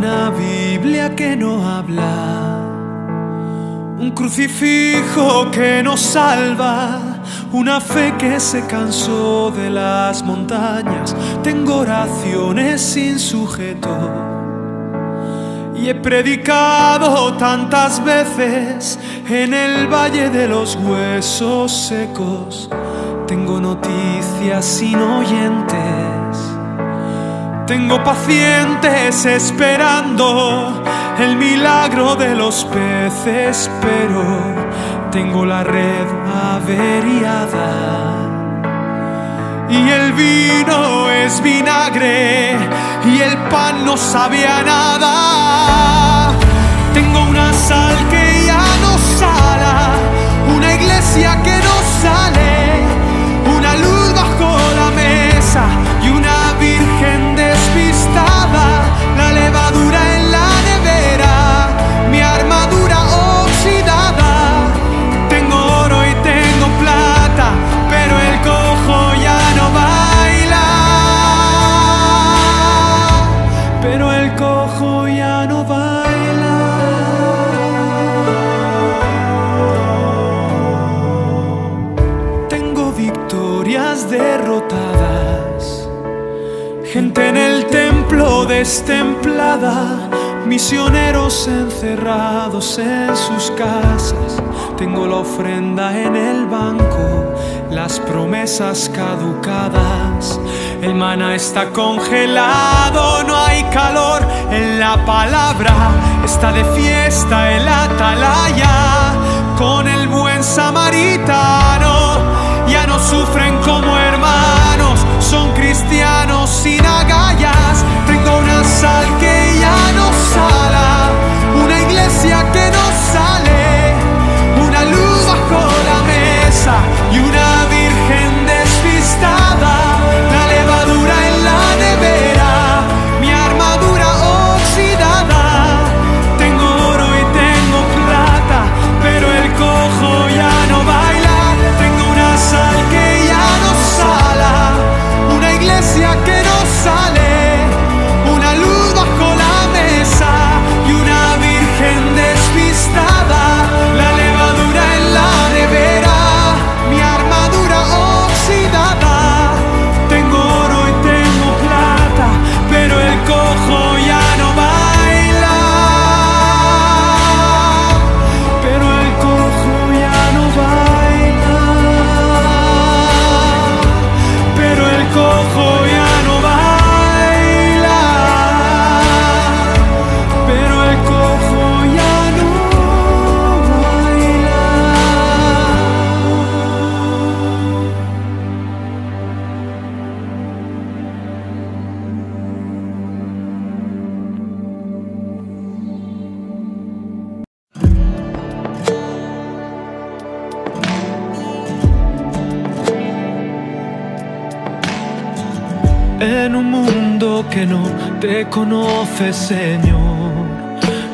Biblia que no habla, un crucifijo que nos salva, una fe que se cansó de las montañas. Tengo oraciones sin sujeto y he predicado tantas veces en el valle de los huesos secos. Tengo noticias sin oyentes. Tengo pacientes esperando el milagro de los peces, pero tengo la red averiada. Y el vino es vinagre y el pan no sabe a nada. Tengo una sal que ya no sala, destemplada, misioneros encerrados en sus casas. Tengo la ofrenda en el banco, las promesas caducadas. El maná está congelado, no hay calor en la palabra. Está de fiesta el atalaya con el buen samaritano. En un mundo que no te conoce, Señor,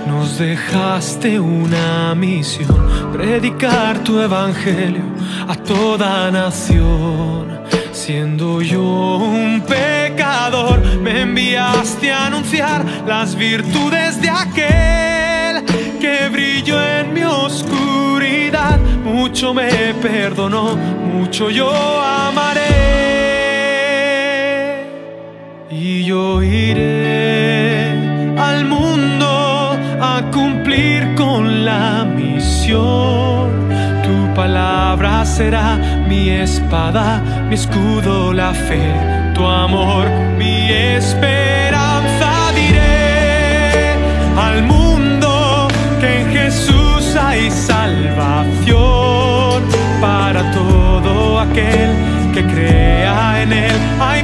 nos dejaste una misión, predicar tu evangelio a toda nación. Siendo yo un pecador, me enviaste a anunciar las virtudes de aquel que brilló en mi oscuridad. Mucho me perdonó, mucho yo amaré. Y yo iré al mundo a cumplir con la misión. Tu palabra será mi espada, mi escudo, la fe, tu amor, mi esperanza. Diré al mundo que en Jesús hay salvación para todo aquel que crea en Él. Hay